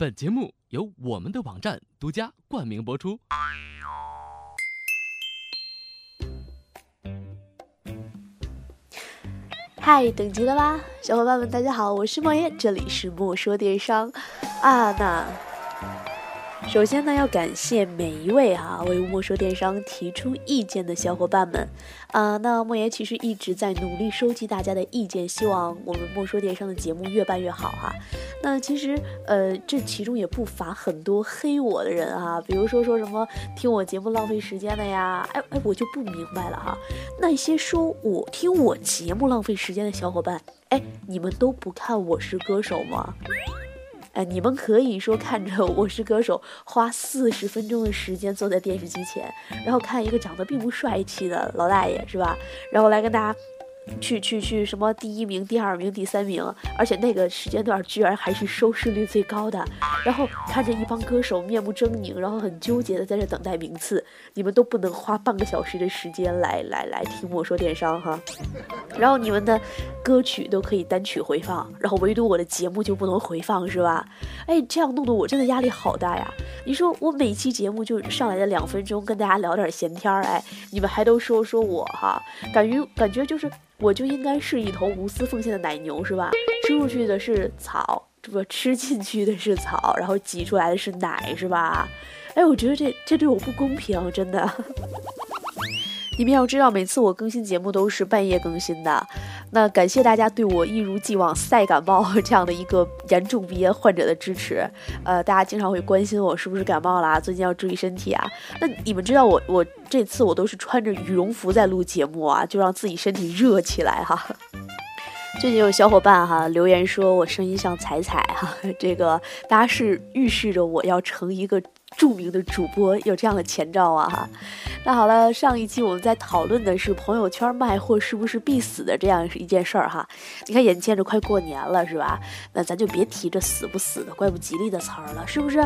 本节目由我们的网站独家冠名播出。嗨，等急了吧，小伙伴们，大家好，我是莫言，这里是莫说电商啊。那首先呢，要感谢每一位哈为莫说电商提出意见的小伙伴们啊。那莫言其实一直在努力收集大家的意见，希望我们莫说电商的节目越办越好哈。那其实呃，这其中也不乏很多黑我的人啊，比如说说什么听我节目浪费时间的呀，哎哎，我就不明白了哈。那些说我听我节目浪费时间的小伙伴，哎，你们都不看《我是歌手》吗？你们可以说看着《我是歌手》，花四十分钟的时间坐在电视机前，然后看一个长得并不帅气的老大爷，是吧？然后来跟大家。去去去，什么第一名、第二名、第三名，而且那个时间段居然还是收视率最高的。然后看着一帮歌手面目狰狞，然后很纠结的在这等待名次，你们都不能花半个小时的时间来来来听我说电商哈。然后你们的歌曲都可以单曲回放，然后唯独我的节目就不能回放是吧？哎，这样弄得我真的压力好大呀！你说我每期节目就上来的两分钟跟大家聊点闲天儿，哎，你们还都说说我哈，感觉感觉就是。我就应该是一头无私奉献的奶牛，是吧？吃出去的是草，这不吃进去的是草，然后挤出来的是奶，是吧？哎，我觉得这这对我不公平，真的。你们要知道，每次我更新节目都是半夜更新的。那感谢大家对我一如既往赛感冒 这样的一个严重鼻炎患者的支持。呃，大家经常会关心我是不是感冒啦，最近要注意身体啊。那你们知道我我这次我都是穿着羽绒服在录节目啊，就让自己身体热起来哈。最近有小伙伴哈留言说我声音像彩彩哈，这个大家是预示着我要成一个。著名的主播有这样的前兆啊哈，那好了，上一期我们在讨论的是朋友圈卖货是不是必死的这样一件事儿哈。你看眼见着快过年了是吧？那咱就别提这死不死的、怪不吉利的词儿了，是不是？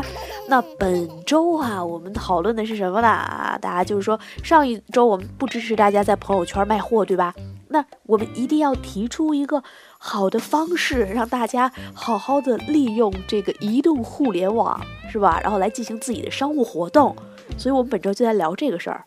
那本周啊，我们讨论的是什么呢？大家就是说上一周我们不支持大家在朋友圈卖货，对吧？那我们一定要提出一个好的方式，让大家好好的利用这个移动互联网，是吧？然后来进行自己的商务活动。所以，我们本周就在聊这个事儿。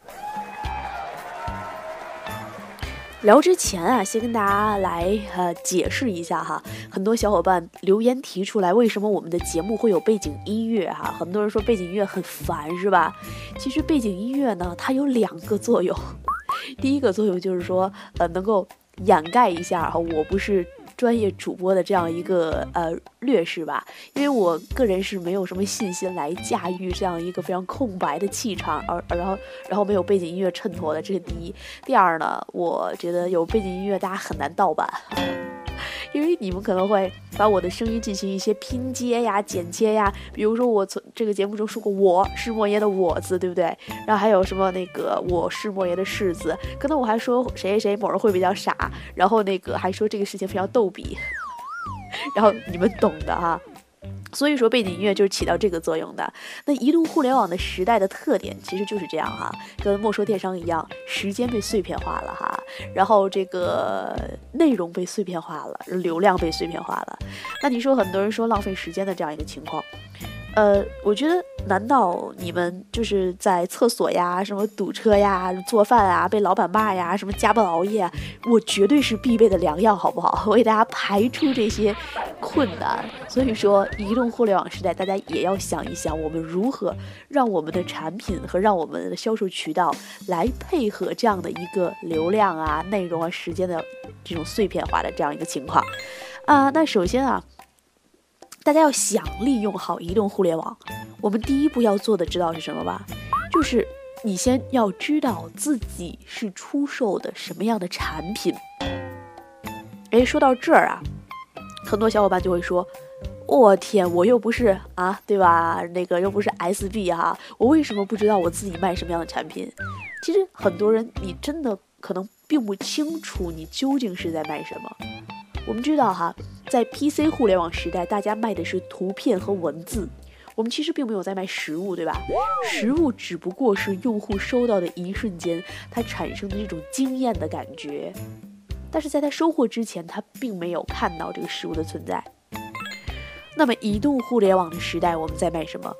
聊之前啊，先跟大家来呃解释一下哈。很多小伙伴留言提出来，为什么我们的节目会有背景音乐哈？很多人说背景音乐很烦，是吧？其实背景音乐呢，它有两个作用。第一个作用就是说，呃，能够掩盖一下哈，我不是专业主播的这样一个呃劣势吧，因为我个人是没有什么信心来驾驭这样一个非常空白的气场，而然后然后没有背景音乐衬托的，这是第一。第二呢，我觉得有背景音乐大家很难盗版。因为你们可能会把我的声音进行一些拼接呀、剪切呀，比如说我从这个节目中说过“我是莫言”的“我”字，对不对？然后还有什么那个“我是莫言”的“世”字，可能我还说谁谁某人会比较傻，然后那个还说这个事情非常逗比，然后你们懂的哈。所以说，背景音乐就是起到这个作用的。那移动互联网的时代的特点其实就是这样哈，跟莫说电商一样，时间被碎片化了哈，然后这个内容被碎片化了，流量被碎片化了。那你说很多人说浪费时间的这样一个情况。呃，我觉得，难道你们就是在厕所呀、什么堵车呀、做饭啊、被老板骂呀、什么加班熬夜，我绝对是必备的良药，好不好？我给大家排除这些困难。所以说，移动互联网时代，大家也要想一想，我们如何让我们的产品和让我们的销售渠道来配合这样的一个流量啊、内容啊、时间的这种碎片化的这样一个情况啊。那首先啊。大家要想利用好移动互联网，我们第一步要做的知道是什么吧？就是你先要知道自己是出售的什么样的产品。哎，说到这儿啊，很多小伙伴就会说：“我天，我又不是啊，对吧？那个又不是 SB 哈，我为什么不知道我自己卖什么样的产品？”其实很多人，你真的可能并不清楚你究竟是在卖什么。我们知道哈。在 PC 互联网时代，大家卖的是图片和文字，我们其实并没有在卖实物，对吧？实物只不过是用户收到的一瞬间，他产生的这种惊艳的感觉，但是在他收货之前，他并没有看到这个实物的存在。那么移动互联网的时代，我们在卖什么？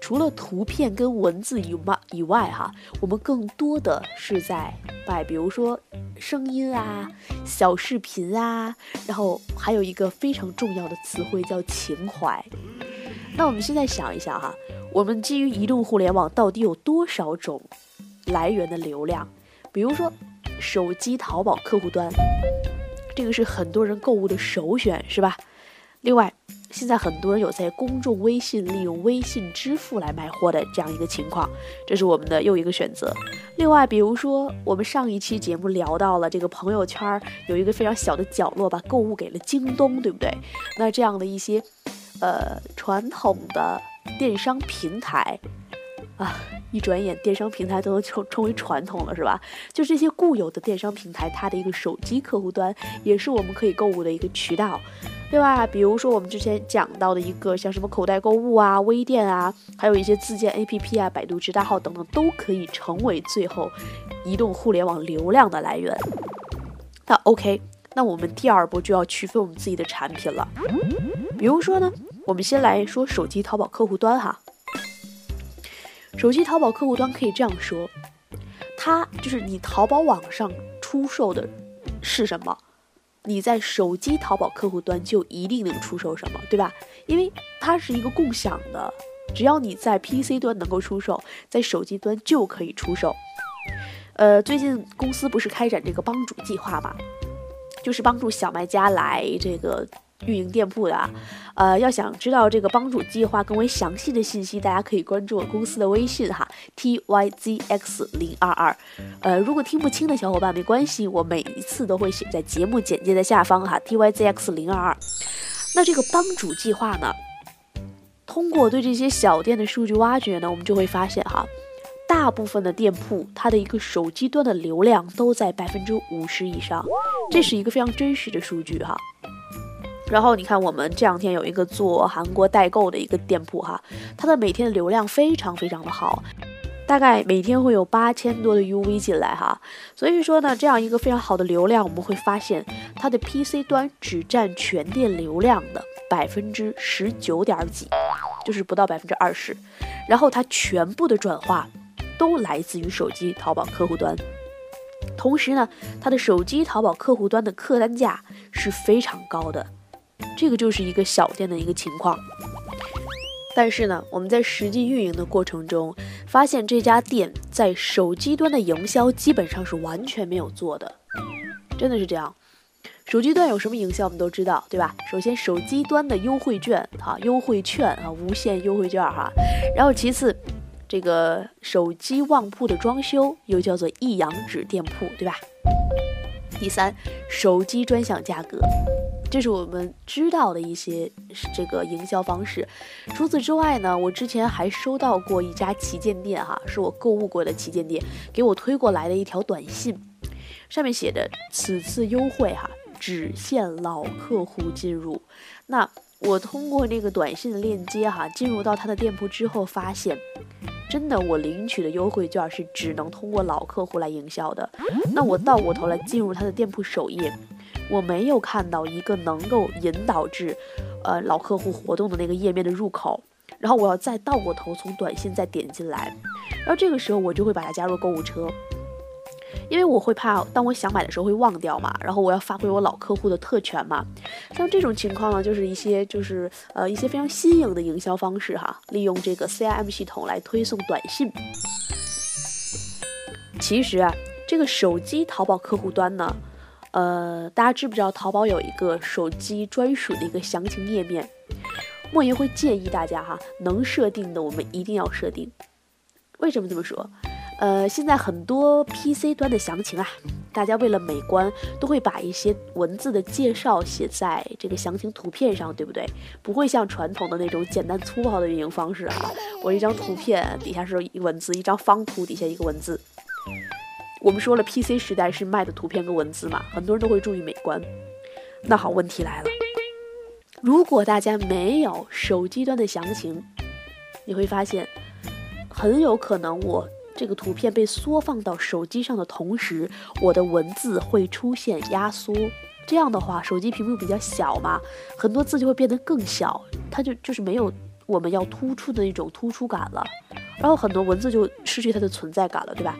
除了图片跟文字以外以外，哈，我们更多的是在卖，比如说声音啊、小视频啊，然后还有一个非常重要的词汇叫情怀。那我们现在想一想哈，我们基于移动互联网到底有多少种来源的流量？比如说手机淘宝客户端，这个是很多人购物的首选，是吧？另外。现在很多人有在公众微信利用微信支付来卖货的这样一个情况，这是我们的又一个选择。另外，比如说我们上一期节目聊到了这个朋友圈有一个非常小的角落，把购物给了京东，对不对？那这样的一些呃传统的电商平台啊，一转眼电商平台都能称称为传统了，是吧？就这些固有的电商平台，它的一个手机客户端也是我们可以购物的一个渠道。另外，比如说我们之前讲到的一个像什么口袋购物啊、微店啊，还有一些自建 APP 啊、百度直达号等等，都可以成为最后移动互联网流量的来源。那 OK，那我们第二步就要区分我们自己的产品了。比如说呢，我们先来说手机淘宝客户端哈。手机淘宝客户端可以这样说，它就是你淘宝网上出售的是什么？你在手机淘宝客户端就一定能出售什么，对吧？因为它是一个共享的，只要你在 PC 端能够出售，在手机端就可以出售。呃，最近公司不是开展这个帮主计划嘛，就是帮助小卖家来这个。运营店铺的啊，呃，要想知道这个帮主计划更为详细的信息，大家可以关注我公司的微信哈，t y z x 零二二。呃，如果听不清的小伙伴没关系，我每一次都会写在节目简介的下方哈，t y z x 零二二。那这个帮主计划呢，通过对这些小店的数据挖掘呢，我们就会发现哈，大部分的店铺它的一个手机端的流量都在百分之五十以上，这是一个非常真实的数据哈。然后你看，我们这两天有一个做韩国代购的一个店铺哈，它的每天的流量非常非常的好，大概每天会有八千多的 UV 进来哈。所以说呢，这样一个非常好的流量，我们会发现它的 PC 端只占全店流量的百分之十九点几，就是不到百分之二十。然后它全部的转化都来自于手机淘宝客户端，同时呢，它的手机淘宝客户端的客单价是非常高的。这个就是一个小店的一个情况，但是呢，我们在实际运营的过程中，发现这家店在手机端的营销基本上是完全没有做的，真的是这样。手机端有什么营销，我们都知道，对吧？首先，手机端的优惠券，哈，优惠券啊，无限优惠券哈。然后其次，这个手机旺铺的装修又叫做一阳指店铺，对吧？第三，手机专享价格。这是我们知道的一些这个营销方式。除此之外呢，我之前还收到过一家旗舰店，哈，是我购物过的旗舰店，给我推过来的一条短信，上面写着：“此次优惠哈，只限老客户进入。”那我通过那个短信的链接哈，进入到他的店铺之后，发现真的我领取的优惠券是只能通过老客户来营销的。那我倒过头来进入他的店铺首页。我没有看到一个能够引导至，呃老客户活动的那个页面的入口，然后我要再倒过头从短信再点进来，然后这个时候我就会把它加入购物车，因为我会怕当我想买的时候会忘掉嘛，然后我要发挥我老客户的特权嘛，像这种情况呢，就是一些就是呃一些非常新颖的营销方式哈，利用这个 CRM 系统来推送短信。其实啊，这个手机淘宝客户端呢。呃，大家知不知道淘宝有一个手机专属的一个详情页面？莫言会建议大家哈，能设定的我们一定要设定。为什么这么说？呃，现在很多 PC 端的详情啊，大家为了美观，都会把一些文字的介绍写在这个详情图片上，对不对？不会像传统的那种简单粗暴的运营方式啊，我一张图片底下是一文字，一张方图底下一个文字。我们说了，PC 时代是卖的图片跟文字嘛，很多人都会注意美观。那好，问题来了，如果大家没有手机端的详情，你会发现，很有可能我这个图片被缩放到手机上的同时，我的文字会出现压缩，这样的话，手机屏幕比较小嘛，很多字就会变得更小，它就就是没有我们要突出的那种突出感了，然后很多文字就失去它的存在感了，对吧？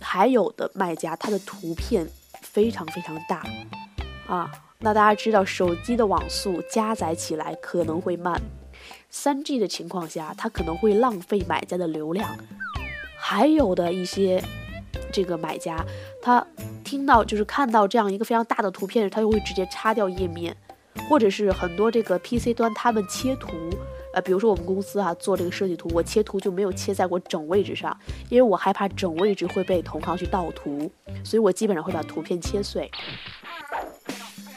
还有的卖家，它的图片非常非常大啊，那大家知道手机的网速加载起来可能会慢，三 G 的情况下，它可能会浪费买家的流量，还有的一些。这个买家，他听到就是看到这样一个非常大的图片，他就会直接擦掉页面，或者是很多这个 PC 端他们切图，呃，比如说我们公司啊做这个设计图，我切图就没有切在过整位置上，因为我害怕整位置会被同行去盗图，所以我基本上会把图片切碎。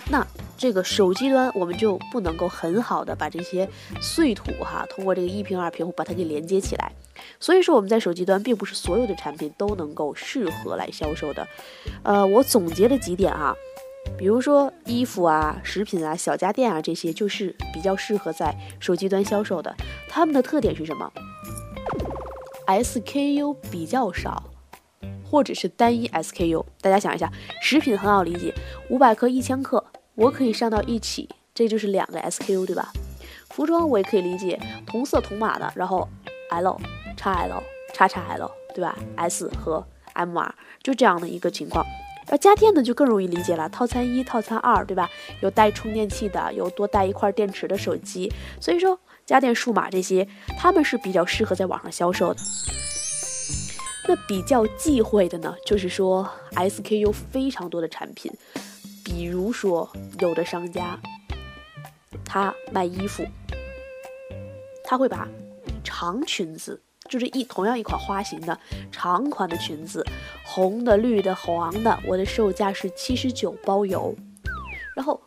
那这个手机端我们就不能够很好的把这些碎图哈，通过这个一屏二屏把它给连接起来。所以说我们在手机端并不是所有的产品都能够适合来销售的，呃，我总结了几点啊，比如说衣服啊、食品啊、小家电啊这些就是比较适合在手机端销售的。它们的特点是什么？SKU 比较少，或者是单一 SKU。大家想一下，食品很好理解，五百克、一千克，我可以上到一起，这就是两个 SKU，对吧？服装我也可以理解，同色同码的，然后 L。XL、XXL，对吧？S 和 M R 就这样的一个情况。而家电呢就更容易理解了，套餐一、套餐二，对吧？有带充电器的，有多带一块电池的手机。所以说家电数码这些，他们是比较适合在网上销售的。那比较忌讳的呢，就是说 SKU 非常多的产品，比如说有的商家他卖衣服，他会把长裙子。就是一同样一款花型的长款的裙子，红的、绿的、黄的，我的售价是七十九包邮。然后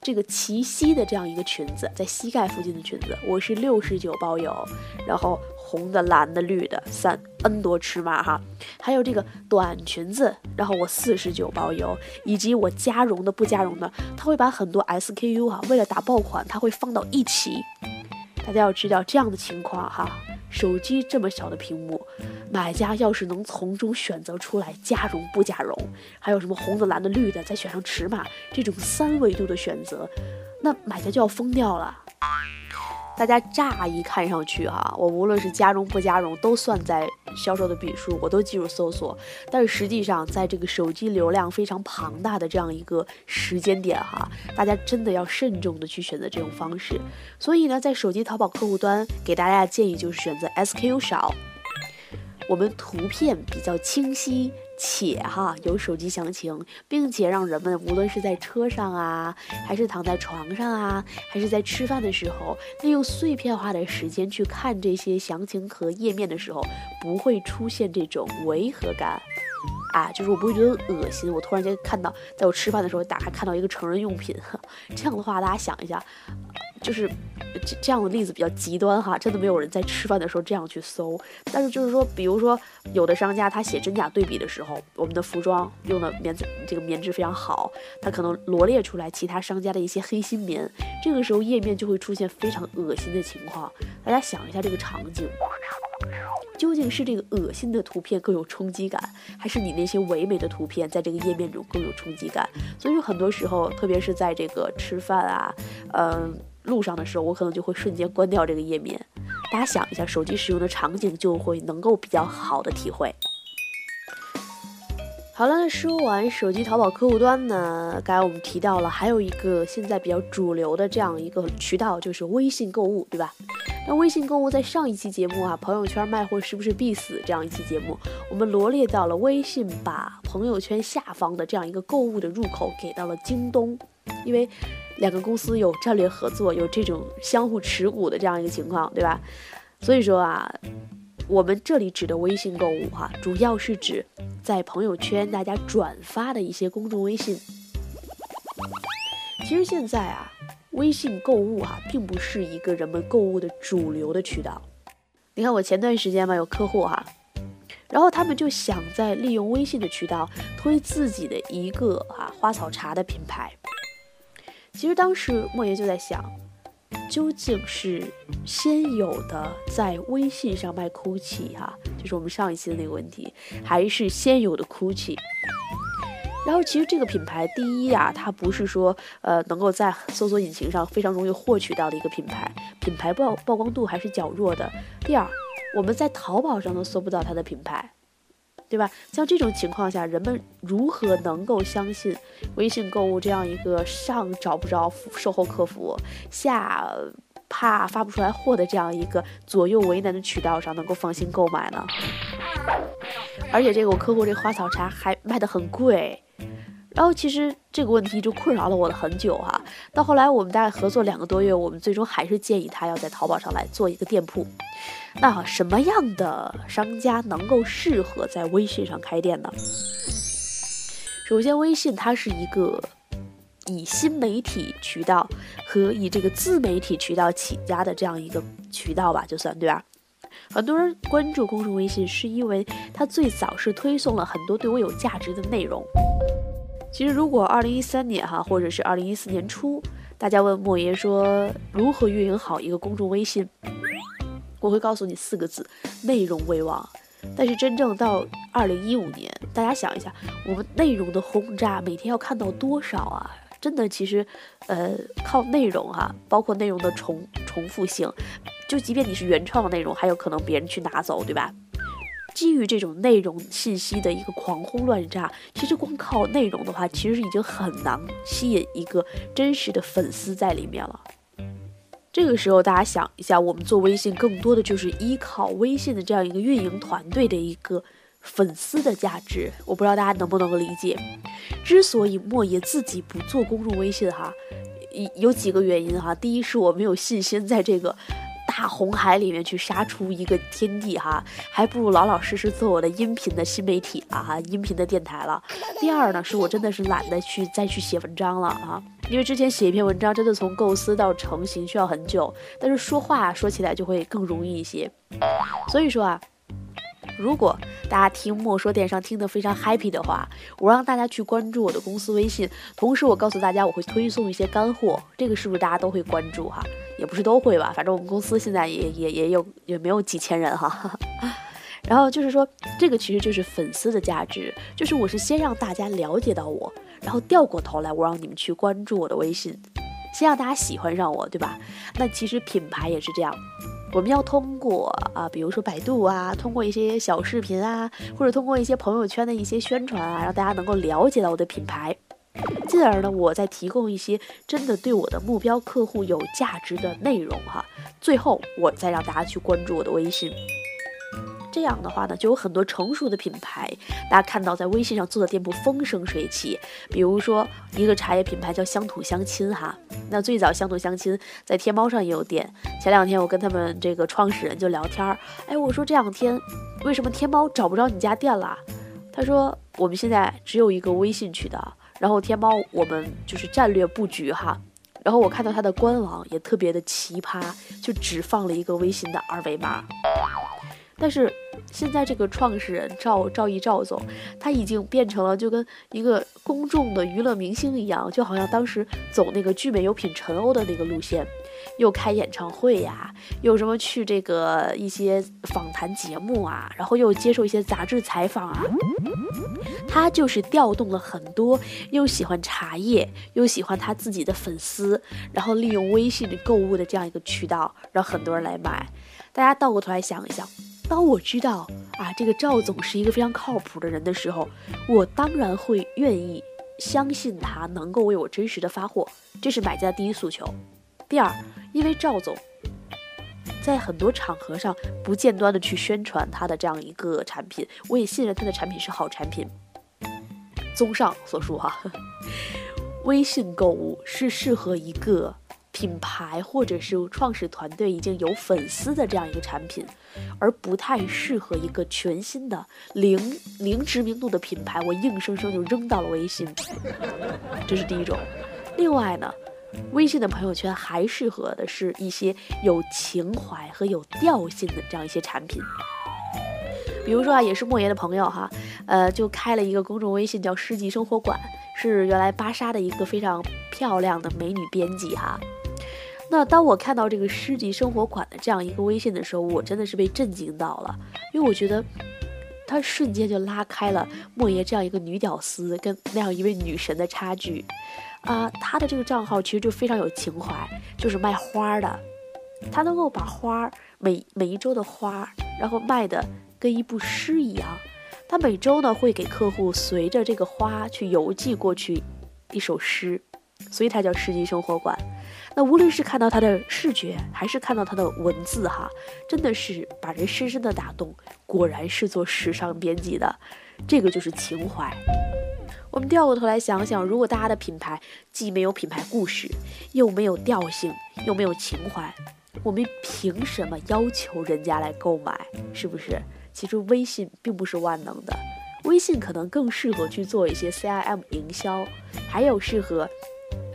这个齐膝的这样一个裙子，在膝盖附近的裙子，我是六十九包邮。然后红的、蓝的、绿的，三 N 多尺码哈。还有这个短裙子，然后我四十九包邮。以及我加绒的、不加绒的，他会把很多 SKU 哈，为了打爆款，他会放到一起。大家要知道这样的情况哈。手机这么小的屏幕，买家要是能从中选择出来加绒不加绒，还有什么红的、蓝的、绿的，再选上尺码这种三维度的选择，那买家就要疯掉了。大家乍一看上去哈，我无论是加绒不加绒都算在销售的笔数，我都记入搜索。但是实际上，在这个手机流量非常庞大的这样一个时间点哈，大家真的要慎重的去选择这种方式。所以呢，在手机淘宝客户端给大家的建议就是选择 SKU 少，我们图片比较清晰。且哈有手机详情，并且让人们无论是在车上啊，还是躺在床上啊，还是在吃饭的时候，利用碎片化的时间去看这些详情和页面的时候，不会出现这种违和感。啊，就是我不会觉得恶心。我突然间看到，在我吃饭的时候打开看到一个成人用品，这样的话，大家想一下，就是这这样的例子比较极端哈，真的没有人在吃饭的时候这样去搜。但是就是说，比如说有的商家他写真假对比的时候，我们的服装用的棉这个棉质非常好，他可能罗列出来其他商家的一些黑心棉，这个时候页面就会出现非常恶心的情况。大家想一下这个场景。究竟是这个恶心的图片更有冲击感，还是你那些唯美的图片在这个页面中更有冲击感？所以说，很多时候，特别是在这个吃饭啊，嗯，路上的时候，我可能就会瞬间关掉这个页面。大家想一下，手机使用的场景就会能够比较好的体会。好了，那说完手机淘宝客户端呢，刚才我们提到了还有一个现在比较主流的这样一个渠道，就是微信购物，对吧？那微信购物在上一期节目啊，朋友圈卖货是不是必死？这样一期节目，我们罗列到了微信把朋友圈下方的这样一个购物的入口给到了京东，因为两个公司有战略合作，有这种相互持股的这样一个情况，对吧？所以说啊，我们这里指的微信购物哈，主要是指在朋友圈大家转发的一些公众微信。其实现在啊。微信购物哈，并不是一个人们购物的主流的渠道。你看我前段时间嘛，有客户哈，然后他们就想在利用微信的渠道推自己的一个哈花草茶的品牌。其实当时莫言就在想，究竟是先有的在微信上卖 GUCCI 哈，就是我们上一期的那个问题，还是先有的 GUCCI？然后其实这个品牌，第一啊，它不是说呃能够在搜索引擎上非常容易获取到的一个品牌，品牌曝曝光度还是较弱的。第二，我们在淘宝上都搜不到它的品牌，对吧？像这种情况下，人们如何能够相信微信购物这样一个上找不着售后客服，下怕发不出来货的这样一个左右为难的渠道上能够放心购买呢？而且这个我客户这花草茶还卖的很贵。然后其实这个问题就困扰了我了很久哈，到后来我们大概合作两个多月，我们最终还是建议他要在淘宝上来做一个店铺。那什么样的商家能够适合在微信上开店呢？首先，微信它是一个以新媒体渠道和以这个自媒体渠道起家的这样一个渠道吧，就算对吧？很多人关注公众微信，是因为它最早是推送了很多对我有价值的内容。其实，如果二零一三年哈，或者是二零一四年初，大家问莫爷说如何运营好一个公众微信，我会告诉你四个字：内容为王。但是真正到二零一五年，大家想一下，我们内容的轰炸，每天要看到多少啊？真的，其实，呃，靠内容哈，包括内容的重重复性，就即便你是原创的内容，还有可能别人去拿走，对吧？基于这种内容信息的一个狂轰乱炸，其实光靠内容的话，其实已经很难吸引一个真实的粉丝在里面了。这个时候，大家想一下，我们做微信更多的就是依靠微信的这样一个运营团队的一个粉丝的价值。我不知道大家能不能够理解。之所以莫爷自己不做公众微信哈，有几个原因哈。第一是我没有信心在这个。大红海里面去杀出一个天地哈，还不如老老实实做我的音频的新媒体啊哈，音频的电台了。第二呢，是我真的是懒得去再去写文章了啊，因为之前写一篇文章真的从构思到成型需要很久，但是说话说起来就会更容易一些。所以说啊。如果大家听莫说电商听得非常 happy 的话，我让大家去关注我的公司微信，同时我告诉大家我会推送一些干货，这个是不是大家都会关注哈？也不是都会吧，反正我们公司现在也也也有也没有几千人哈。然后就是说，这个其实就是粉丝的价值，就是我是先让大家了解到我，然后掉过头来我让你们去关注我的微信，先让大家喜欢上我，对吧？那其实品牌也是这样。我们要通过啊，比如说百度啊，通过一些小视频啊，或者通过一些朋友圈的一些宣传啊，让大家能够了解到我的品牌，进而呢，我再提供一些真的对我的目标客户有价值的内容哈，最后我再让大家去关注我的微信。这样的话呢，就有很多成熟的品牌，大家看到在微信上做的店铺风生水起。比如说一个茶叶品牌叫乡土相亲哈，那最早乡土相亲在天猫上也有店。前两天我跟他们这个创始人就聊天儿，哎，我说这两天为什么天猫找不着你家店了？他说我们现在只有一个微信渠道，然后天猫我们就是战略布局哈。然后我看到他的官网也特别的奇葩，就只放了一个微信的二维码。但是现在这个创始人赵赵毅赵总，他已经变成了就跟一个公众的娱乐明星一样，就好像当时走那个聚美优品陈欧的那个路线，又开演唱会呀，又什么去这个一些访谈节目啊，然后又接受一些杂志采访啊，他就是调动了很多又喜欢茶叶又喜欢他自己的粉丝，然后利用微信购物的这样一个渠道，让很多人来买。大家倒过头来想一想。当我知道啊，这个赵总是一个非常靠谱的人的时候，我当然会愿意相信他能够为我真实的发货，这是买家的第一诉求。第二，因为赵总在很多场合上不间断的去宣传他的这样一个产品，我也信任他的产品是好产品。综上所述哈，微信购物是适合一个。品牌或者是创始团队已经有粉丝的这样一个产品，而不太适合一个全新的零零知名度的品牌，我硬生生就扔到了微信，这是第一种。另外呢，微信的朋友圈还适合的是一些有情怀和有调性的这样一些产品，比如说啊，也是莫言的朋友哈，呃，就开了一个公众微信叫“诗集生活馆”，是原来芭莎的一个非常漂亮的美女编辑哈。那当我看到这个诗集生活馆的这样一个微信的时候，我真的是被震惊到了，因为我觉得他瞬间就拉开了莫爷这样一个女屌丝跟那样一位女神的差距。啊，他的这个账号其实就非常有情怀，就是卖花的，他能够把花每每一周的花，然后卖的跟一部诗一样。他每周呢会给客户随着这个花去邮寄过去一首诗，所以他叫诗集生活馆。那无论是看到他的视觉，还是看到他的文字，哈，真的是把人深深的打动。果然是做时尚编辑的，这个就是情怀。我们掉过头来想想，如果大家的品牌既没有品牌故事，又没有调性，又没有情怀，我们凭什么要求人家来购买？是不是？其实微信并不是万能的，微信可能更适合去做一些 CIM 营销，还有适合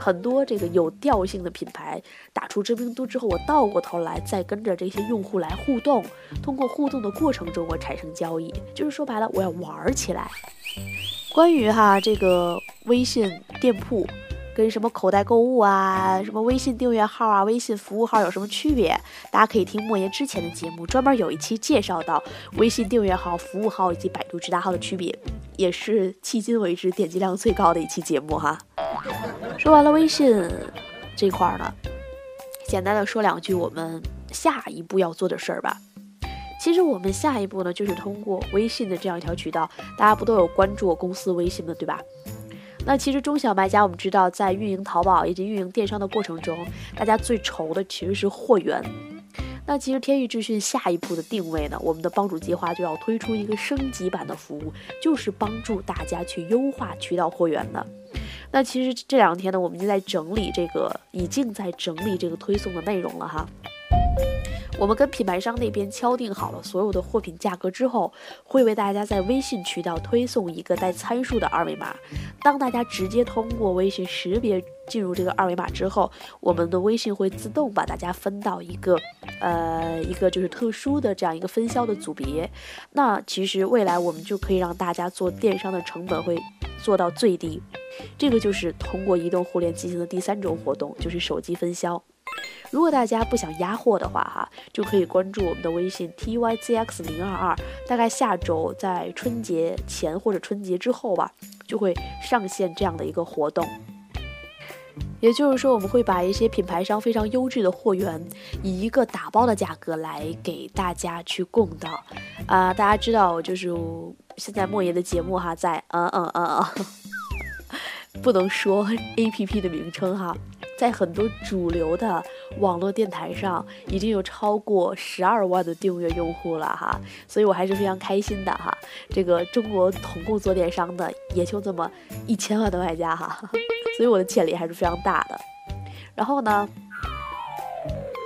很多这个有调性的品牌打出知名度之后，我倒过头来再跟着这些用户来互动，通过互动的过程中我产生交易，就是说白了，我要玩起来。关于哈这个微信店铺跟什么口袋购物啊、什么微信订阅号啊、微信服务号有什么区别？大家可以听莫言之前的节目，专门有一期介绍到微信订阅号、服务号以及百度直达号的区别，也是迄今为止点击量最高的一期节目哈。说完了微信这块儿呢，简单的说两句我们下一步要做的事儿吧。其实我们下一步呢，就是通过微信的这样一条渠道，大家不都有关注我公司微信的，对吧？那其实中小卖家，我们知道在运营淘宝以及运营电商的过程中，大家最愁的其实是货源。那其实天域智讯下一步的定位呢，我们的帮主计划就要推出一个升级版的服务，就是帮助大家去优化渠道货源的。那其实这两天呢，我们就在整理这个，已经在整理这个推送的内容了哈。我们跟品牌商那边敲定好了所有的货品价格之后，会为大家在微信渠道推送一个带参数的二维码。当大家直接通过微信识别进入这个二维码之后，我们的微信会自动把大家分到一个，呃，一个就是特殊的这样一个分销的组别。那其实未来我们就可以让大家做电商的成本会做到最低。这个就是通过移动互联进行的第三种活动，就是手机分销。如果大家不想压货的话，哈，就可以关注我们的微信 t y z x 零二二。大概下周在春节前或者春节之后吧，就会上线这样的一个活动。也就是说，我们会把一些品牌商非常优质的货源，以一个打包的价格来给大家去供到。啊，大家知道，就是现在莫言的节目哈，在嗯嗯嗯嗯，不能说 A P P 的名称哈。在很多主流的网络电台上，已经有超过十二万的订阅用户了哈，所以我还是非常开心的哈。这个中国同共做电商的也就这么一千万的卖家哈，所以我的潜力还是非常大的。然后呢？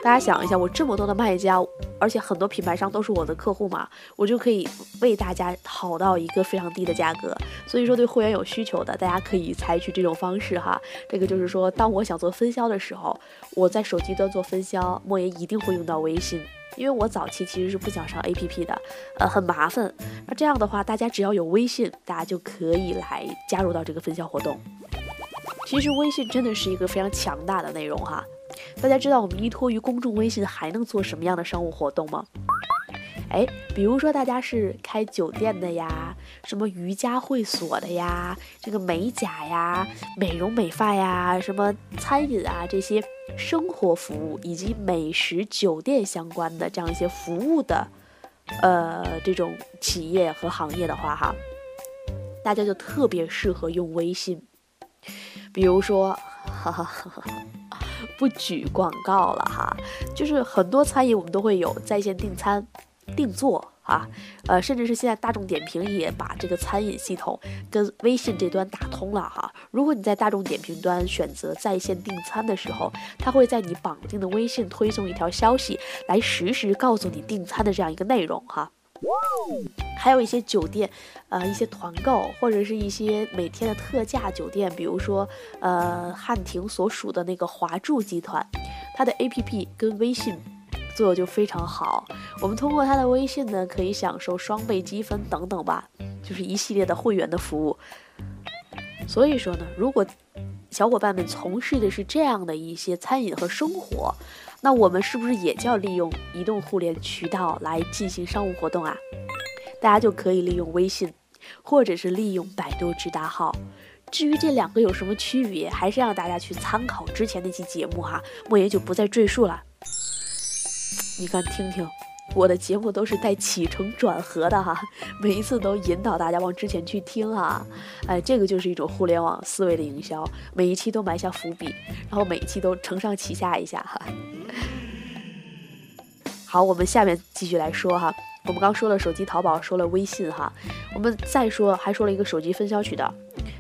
大家想一下，我这么多的卖家，而且很多品牌商都是我的客户嘛，我就可以为大家讨到一个非常低的价格。所以说，对会员有需求的，大家可以采取这种方式哈。这个就是说，当我想做分销的时候，我在手机端做分销，莫言一定会用到微信，因为我早期其实是不想上 APP 的，呃，很麻烦。那这样的话，大家只要有微信，大家就可以来加入到这个分销活动。其实微信真的是一个非常强大的内容哈。大家知道我们依托于公众微信还能做什么样的商务活动吗？哎，比如说大家是开酒店的呀，什么瑜伽会所的呀，这个美甲呀、美容美发呀，什么餐饮啊这些生活服务以及美食酒店相关的这样一些服务的，呃，这种企业和行业的话哈，大家就特别适合用微信，比如说，哈哈哈哈。不举广告了哈，就是很多餐饮我们都会有在线订餐、订座啊，呃，甚至是现在大众点评也把这个餐饮系统跟微信这端打通了哈。如果你在大众点评端选择在线订餐的时候，它会在你绑定的微信推送一条消息，来实时告诉你订餐的这样一个内容哈。还有一些酒店，呃，一些团购或者是一些每天的特价酒店，比如说，呃，汉庭所属的那个华住集团，它的 APP 跟微信做的就非常好。我们通过它的微信呢，可以享受双倍积分等等吧，就是一系列的会员的服务。所以说呢，如果小伙伴们从事的是这样的一些餐饮和生活，那我们是不是也叫利用移动互联渠道来进行商务活动啊？大家就可以利用微信，或者是利用百度直达号。至于这两个有什么区别，还是让大家去参考之前那期节目哈，莫言就不再赘述了。你看，听听。我的节目都是带起承转合的哈，每一次都引导大家往之前去听哈，哎，这个就是一种互联网思维的营销，每一期都埋下伏笔，然后每一期都承上启下一下哈。好，我们下面继续来说哈，我们刚说了手机淘宝，说了微信哈，我们再说还说了一个手机分销渠道，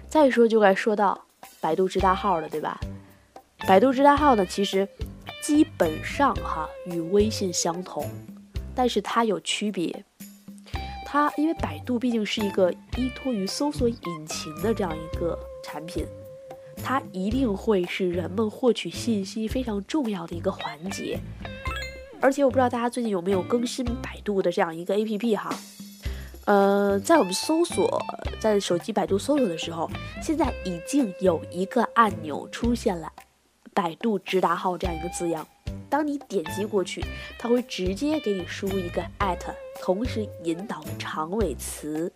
再说就该说到百度直达号了，对吧？百度直达号呢，其实基本上哈与微信相同。但是它有区别，它因为百度毕竟是一个依托于搜索引擎的这样一个产品，它一定会是人们获取信息非常重要的一个环节。而且我不知道大家最近有没有更新百度的这样一个 APP 哈，呃，在我们搜索在手机百度搜索的时候，现在已经有一个按钮出现了“百度直达号”这样一个字样。当你点击过去，它会直接给你输入一个艾特，同时引导长尾词。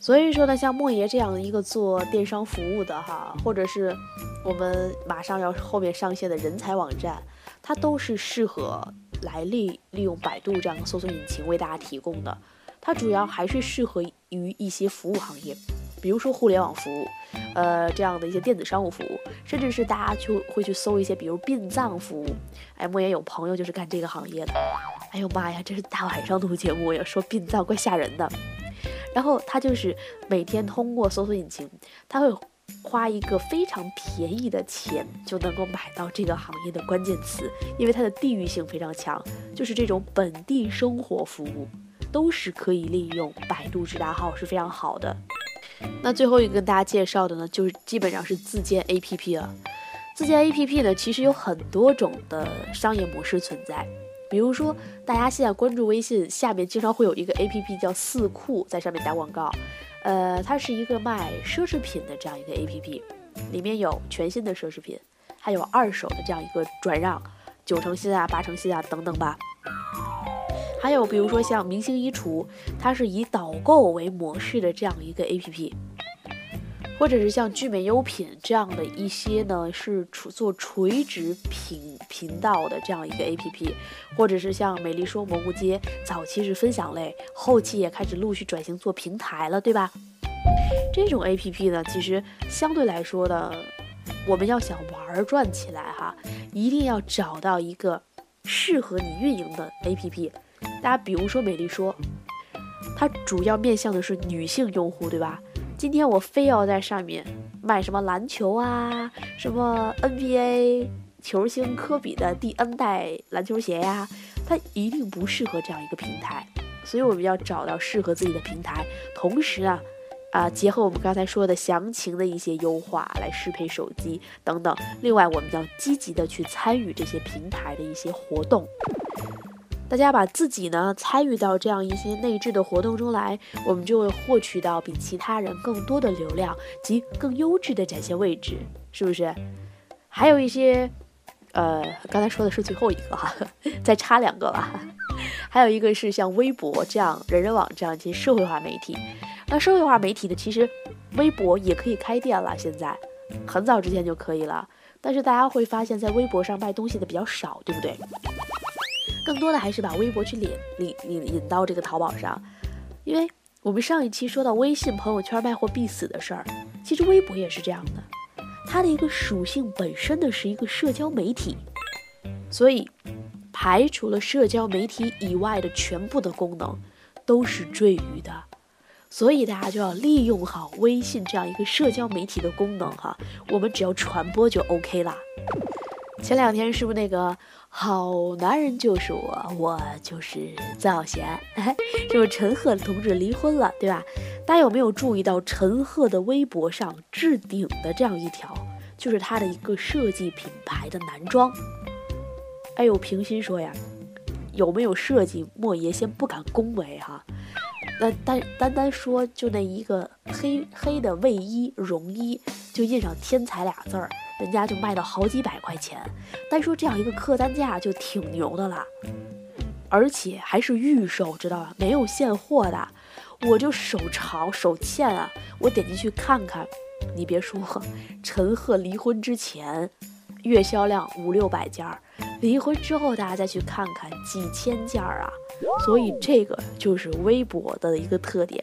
所以说呢，像莫爷这样一个做电商服务的哈，或者是我们马上要后面上线的人才网站，它都是适合来利利用百度这样的搜索引擎为大家提供的。它主要还是适合于一些服务行业。比如说互联网服务，呃，这样的一些电子商务服务，甚至是大家就会去搜一些，比如殡葬服务。哎，莫言有朋友就是干这个行业的。哎呦妈呀，这是大晚上录节目呀，说殡葬怪吓人的。然后他就是每天通过搜索引擎，他会花一个非常便宜的钱就能够买到这个行业的关键词，因为它的地域性非常强，就是这种本地生活服务都是可以利用百度直达号是非常好的。那最后一个跟大家介绍的呢，就是基本上是自建 APP 了。自建 APP 呢，其实有很多种的商业模式存在。比如说，大家现在关注微信下面经常会有一个 APP 叫四库，在上面打广告。呃，它是一个卖奢侈品的这样一个 APP，里面有全新的奢侈品，还有二手的这样一个转让，九成新啊、八成新啊等等吧。还有比如说像明星衣橱，它是以导购为模式的这样一个 APP，或者是像聚美优品这样的一些呢，是做垂直频频道的这样一个 APP，或者是像美丽说蘑菇街，早期是分享类，后期也开始陆续转型做平台了，对吧？这种 APP 呢，其实相对来说呢，我们要想玩转起来哈，一定要找到一个适合你运营的 APP。大家比如说美丽说，它主要面向的是女性用户，对吧？今天我非要在上面卖什么篮球啊，什么 NBA 球星科比的第 N 代篮球鞋呀，它一定不适合这样一个平台。所以我们要找到适合自己的平台，同时啊，啊结合我们刚才说的详情的一些优化来适配手机等等。另外，我们要积极的去参与这些平台的一些活动。大家把自己呢参与到这样一些内置的活动中来，我们就会获取到比其他人更多的流量及更优质的展现位置，是不是？还有一些，呃，刚才说的是最后一个哈，再插两个吧。还有一个是像微博这样、人人网这样一些社会化媒体。那社会化媒体呢其实微博也可以开店了，现在很早之前就可以了，但是大家会发现，在微博上卖东西的比较少，对不对？更多的还是把微博去引引引引到这个淘宝上，因为我们上一期说到微信朋友圈卖货必死的事儿，其实微博也是这样的，它的一个属性本身呢是一个社交媒体，所以排除了社交媒体以外的全部的功能都是赘余的，所以大家就要利用好微信这样一个社交媒体的功能哈，我们只要传播就 OK 啦。前两天是不是那个？好男人就是我，我就是曾小贤。这 个陈赫同志离婚了，对吧？大家有没有注意到陈赫的微博上置顶的这样一条，就是他的一个设计品牌的男装？哎呦，平心说呀，有没有设计？莫爷先不敢恭维哈。那单单单说，就那一个黑黑的卫衣绒衣，就印上“天才”俩字儿。人家就卖到好几百块钱，单说这样一个客单价就挺牛的了。而且还是预售，知道吧？没有现货的，我就手潮手欠啊！我点进去看看，你别说，陈赫离婚之前月销量五六百件儿，离婚之后大家再去看看几千件儿啊！所以这个就是微博的一个特点，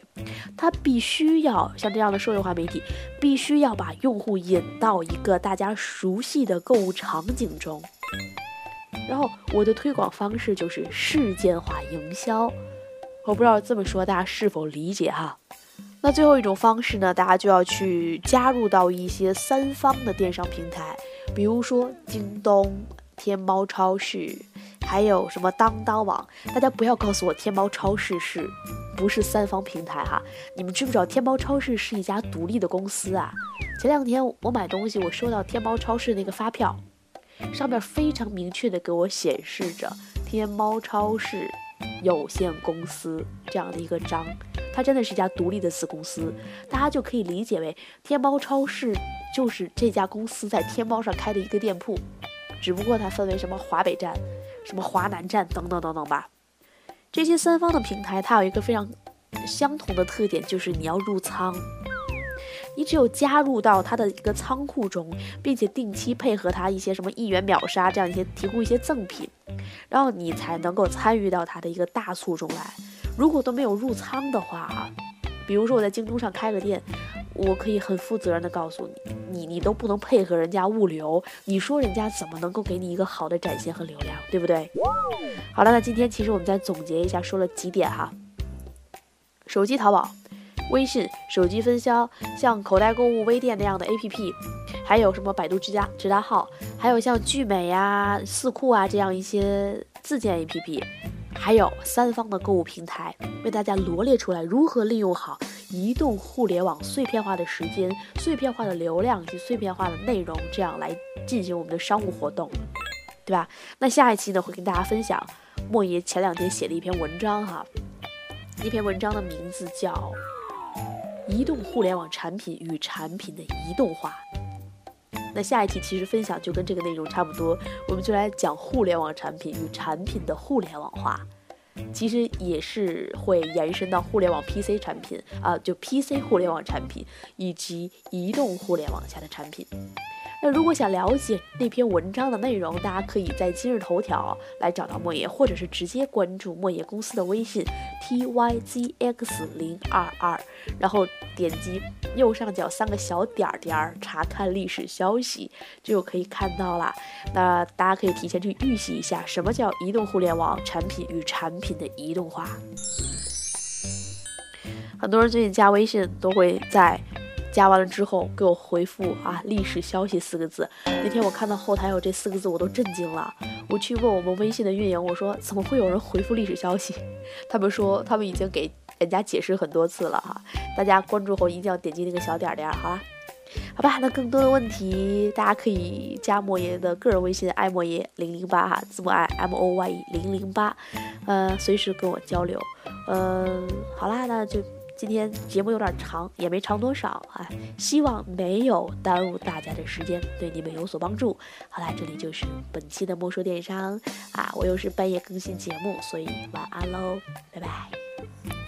它必须要像这样的社会化媒体，必须要把用户引到一个大家熟悉的购物场景中。然后我的推广方式就是事件化营销，我不知道这么说大家是否理解哈？那最后一种方式呢，大家就要去加入到一些三方的电商平台，比如说京东、天猫超市。还有什么当当网？大家不要告诉我天猫超市是不是三方平台哈？你们知不知道天猫超市是一家独立的公司啊？前两天我买东西，我收到天猫超市那个发票，上面非常明确的给我显示着天猫超市有限公司这样的一个章，它真的是一家独立的子公司，大家就可以理解为天猫超市就是这家公司在天猫上开的一个店铺，只不过它分为什么华北站。什么华南站等等等等吧，这些三方的平台，它有一个非常相同的特点，就是你要入仓。你只有加入到它的一个仓库中，并且定期配合它一些什么一元秒杀这样一些提供一些赠品，然后你才能够参与到它的一个大促中来。如果都没有入仓的话，啊，比如说我在京东上开个店。我可以很负责任的告诉你，你你都不能配合人家物流，你说人家怎么能够给你一个好的展现和流量，对不对？好了，那今天其实我们再总结一下，说了几点哈。手机淘宝、微信、手机分销，像口袋购物、微店那样的 APP，还有什么百度直达直达号，还有像聚美呀、四库啊这样一些自建 APP，还有三方的购物平台，为大家罗列出来如何利用好。移动互联网碎片化的时间、碎片化的流量以及碎片化的内容，这样来进行我们的商务活动，对吧？那下一期呢，会跟大家分享莫爷前两天写的一篇文章哈，那篇文章的名字叫《移动互联网产品与产品的移动化》。那下一期其实分享就跟这个内容差不多，我们就来讲互联网产品与产品的互联网化。其实也是会延伸到互联网 PC 产品啊，就 PC 互联网产品以及移动互联网下的产品。那如果想了解那篇文章的内容，大家可以在今日头条来找到莫言，或者是直接关注莫言公司的微信 t y z x 零二二，然后点击右上角三个小点点儿查看历史消息，就可以看到了。那大家可以提前去预习一下，什么叫移动互联网产品与产品的移动化。很多人最近加微信都会在。加完了之后给我回复啊，历史消息四个字。那天我看到后台有这四个字，我都震惊了。我去问我们微信的运营，我说怎么会有人回复历史消息？他们说他们已经给人家解释很多次了哈。大家关注后一定要点击那个小点点，好吧？好吧，那更多的问题大家可以加莫爷的个人微信，爱莫爷零零八哈，字母 I M O Y 零零八，呃，随时跟我交流。嗯，好啦，那就。今天节目有点长，也没长多少啊，希望没有耽误大家的时间，对你们有所帮助。好啦，这里就是本期的莫说电商啊，我又是半夜更新节目，所以晚安喽，拜拜。